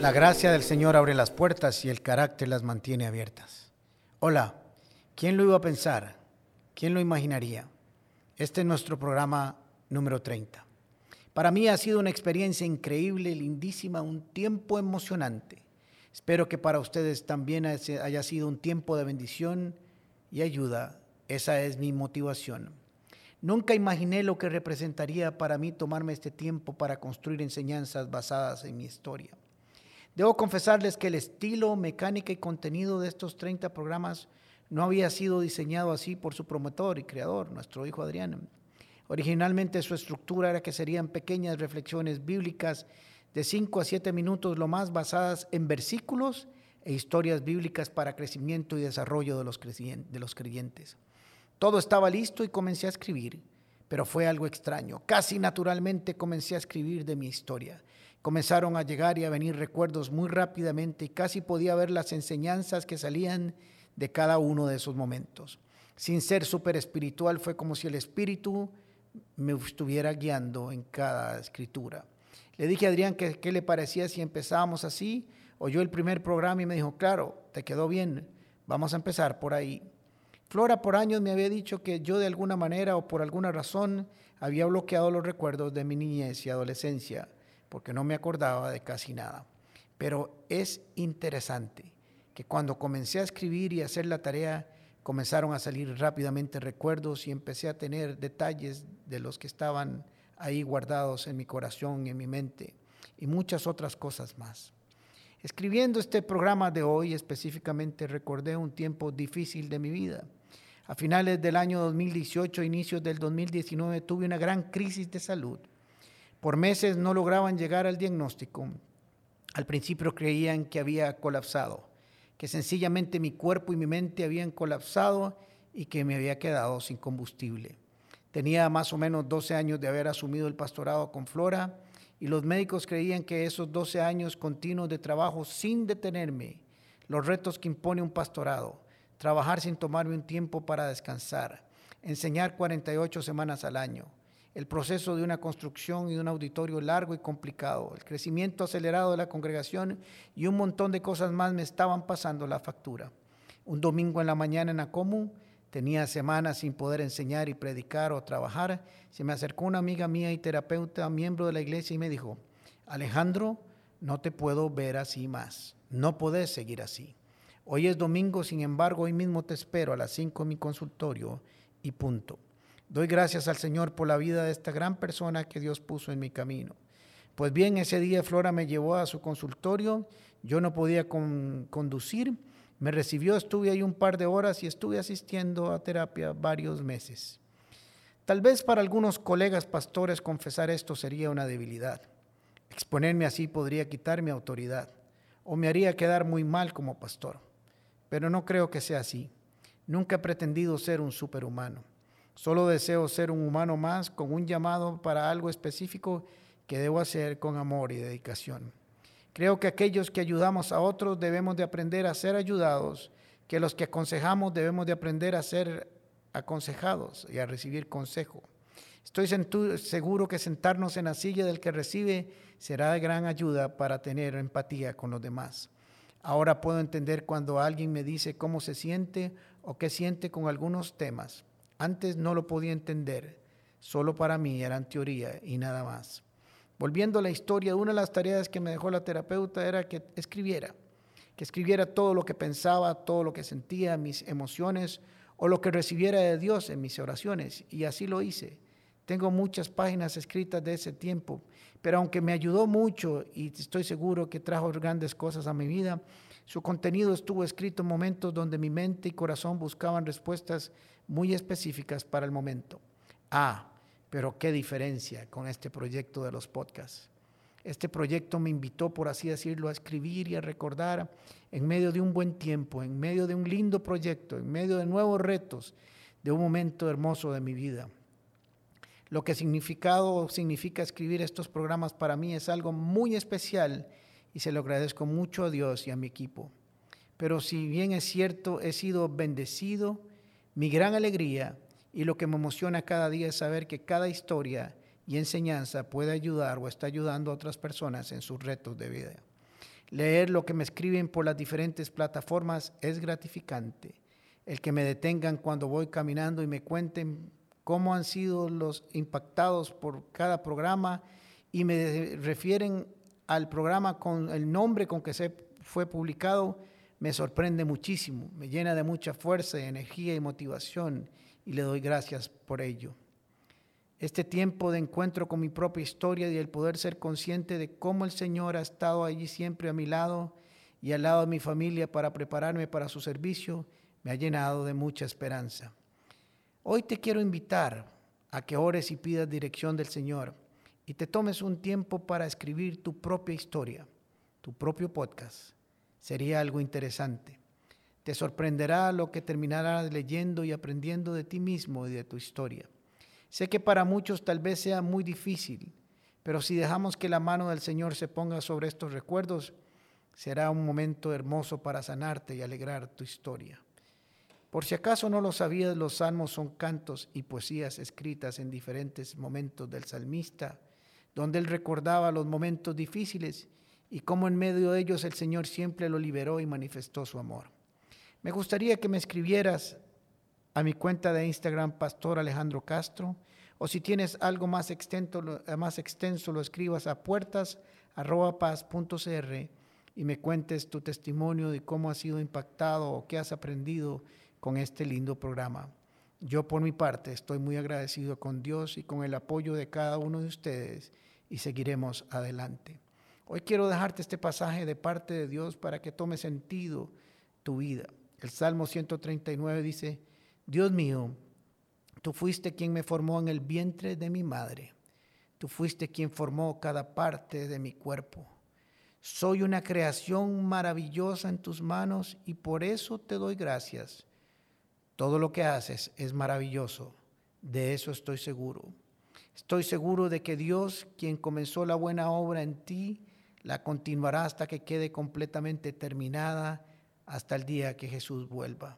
La gracia del Señor abre las puertas y el carácter las mantiene abiertas. Hola, ¿quién lo iba a pensar? ¿Quién lo imaginaría? Este es nuestro programa número 30. Para mí ha sido una experiencia increíble, lindísima, un tiempo emocionante. Espero que para ustedes también haya sido un tiempo de bendición y ayuda. Esa es mi motivación. Nunca imaginé lo que representaría para mí tomarme este tiempo para construir enseñanzas basadas en mi historia. Debo confesarles que el estilo, mecánica y contenido de estos 30 programas no había sido diseñado así por su promotor y creador, nuestro hijo Adrián. Originalmente su estructura era que serían pequeñas reflexiones bíblicas de 5 a 7 minutos, lo más basadas en versículos e historias bíblicas para crecimiento y desarrollo de los, creyentes. Todo estaba listo y comencé a escribir, pero fue algo extraño. Casi naturalmente comencé a escribir de mi historia. Comenzaron a llegar y a venir recuerdos muy rápidamente y casi podía ver las enseñanzas que salían de cada uno de esos momentos. Sin ser súper espiritual, fue como si el Espíritu me estuviera guiando en cada escritura. Le dije a Adrián que qué le parecía si empezábamos así. Oyó el primer programa y me dijo, claro, te quedó bien, vamos a empezar por ahí. Flora por años me había dicho que yo de alguna manera o por alguna razón había bloqueado los recuerdos de mi niñez y adolescencia porque no me acordaba de casi nada. Pero es interesante que cuando comencé a escribir y hacer la tarea, comenzaron a salir rápidamente recuerdos y empecé a tener detalles de los que estaban ahí guardados en mi corazón en mi mente y muchas otras cosas más. Escribiendo este programa de hoy específicamente recordé un tiempo difícil de mi vida. A finales del año 2018, inicios del 2019, tuve una gran crisis de salud por meses no lograban llegar al diagnóstico. Al principio creían que había colapsado, que sencillamente mi cuerpo y mi mente habían colapsado y que me había quedado sin combustible. Tenía más o menos 12 años de haber asumido el pastorado con Flora y los médicos creían que esos 12 años continuos de trabajo sin detenerme, los retos que impone un pastorado, trabajar sin tomarme un tiempo para descansar, enseñar 48 semanas al año, el proceso de una construcción y un auditorio largo y complicado, el crecimiento acelerado de la congregación y un montón de cosas más me estaban pasando la factura. Un domingo en la mañana en Acomu, tenía semanas sin poder enseñar y predicar o trabajar, se me acercó una amiga mía y terapeuta, miembro de la iglesia, y me dijo, Alejandro, no te puedo ver así más, no podés seguir así. Hoy es domingo, sin embargo, hoy mismo te espero a las 5 en mi consultorio y punto. Doy gracias al Señor por la vida de esta gran persona que Dios puso en mi camino. Pues bien, ese día Flora me llevó a su consultorio, yo no podía conducir, me recibió, estuve ahí un par de horas y estuve asistiendo a terapia varios meses. Tal vez para algunos colegas pastores confesar esto sería una debilidad. Exponerme así podría quitar mi autoridad o me haría quedar muy mal como pastor. Pero no creo que sea así. Nunca he pretendido ser un superhumano. Solo deseo ser un humano más con un llamado para algo específico que debo hacer con amor y dedicación. Creo que aquellos que ayudamos a otros debemos de aprender a ser ayudados, que los que aconsejamos debemos de aprender a ser aconsejados y a recibir consejo. Estoy seguro que sentarnos en la silla del que recibe será de gran ayuda para tener empatía con los demás. Ahora puedo entender cuando alguien me dice cómo se siente o qué siente con algunos temas. Antes no lo podía entender, solo para mí eran teoría y nada más. Volviendo a la historia, una de las tareas que me dejó la terapeuta era que escribiera, que escribiera todo lo que pensaba, todo lo que sentía, mis emociones o lo que recibiera de Dios en mis oraciones. Y así lo hice. Tengo muchas páginas escritas de ese tiempo, pero aunque me ayudó mucho y estoy seguro que trajo grandes cosas a mi vida, su contenido estuvo escrito en momentos donde mi mente y corazón buscaban respuestas muy específicas para el momento. Ah, pero qué diferencia con este proyecto de los podcasts. Este proyecto me invitó, por así decirlo, a escribir y a recordar en medio de un buen tiempo, en medio de un lindo proyecto, en medio de nuevos retos, de un momento hermoso de mi vida. Lo que significado significa escribir estos programas para mí es algo muy especial y se lo agradezco mucho a Dios y a mi equipo. Pero si bien es cierto, he sido bendecido mi gran alegría y lo que me emociona cada día es saber que cada historia y enseñanza puede ayudar o está ayudando a otras personas en sus retos de vida. Leer lo que me escriben por las diferentes plataformas es gratificante. El que me detengan cuando voy caminando y me cuenten cómo han sido los impactados por cada programa y me refieren al programa con el nombre con que se fue publicado, me sorprende muchísimo, me llena de mucha fuerza, energía y motivación y le doy gracias por ello. Este tiempo de encuentro con mi propia historia y el poder ser consciente de cómo el Señor ha estado allí siempre a mi lado y al lado de mi familia para prepararme para su servicio, me ha llenado de mucha esperanza. Hoy te quiero invitar a que ores y pidas dirección del Señor y te tomes un tiempo para escribir tu propia historia, tu propio podcast. Sería algo interesante. Te sorprenderá lo que terminarás leyendo y aprendiendo de ti mismo y de tu historia. Sé que para muchos tal vez sea muy difícil, pero si dejamos que la mano del Señor se ponga sobre estos recuerdos, será un momento hermoso para sanarte y alegrar tu historia. Por si acaso no lo sabías, los salmos son cantos y poesías escritas en diferentes momentos del salmista, donde él recordaba los momentos difíciles y cómo en medio de ellos el Señor siempre lo liberó y manifestó su amor. Me gustaría que me escribieras a mi cuenta de Instagram, Pastor Alejandro Castro, o si tienes algo más extenso, más extenso lo escribas a puertas.paz.cr y me cuentes tu testimonio de cómo has sido impactado o qué has aprendido con este lindo programa. Yo por mi parte estoy muy agradecido con Dios y con el apoyo de cada uno de ustedes y seguiremos adelante. Hoy quiero dejarte este pasaje de parte de Dios para que tome sentido tu vida. El Salmo 139 dice, Dios mío, tú fuiste quien me formó en el vientre de mi madre. Tú fuiste quien formó cada parte de mi cuerpo. Soy una creación maravillosa en tus manos y por eso te doy gracias. Todo lo que haces es maravilloso, de eso estoy seguro. Estoy seguro de que Dios, quien comenzó la buena obra en ti, la continuará hasta que quede completamente terminada, hasta el día que Jesús vuelva.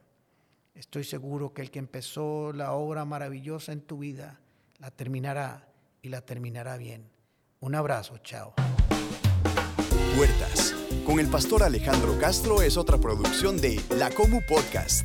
Estoy seguro que el que empezó la obra maravillosa en tu vida, la terminará y la terminará bien. Un abrazo, chao. Puertas, con el pastor Alejandro Castro es otra producción de La Comu Podcast.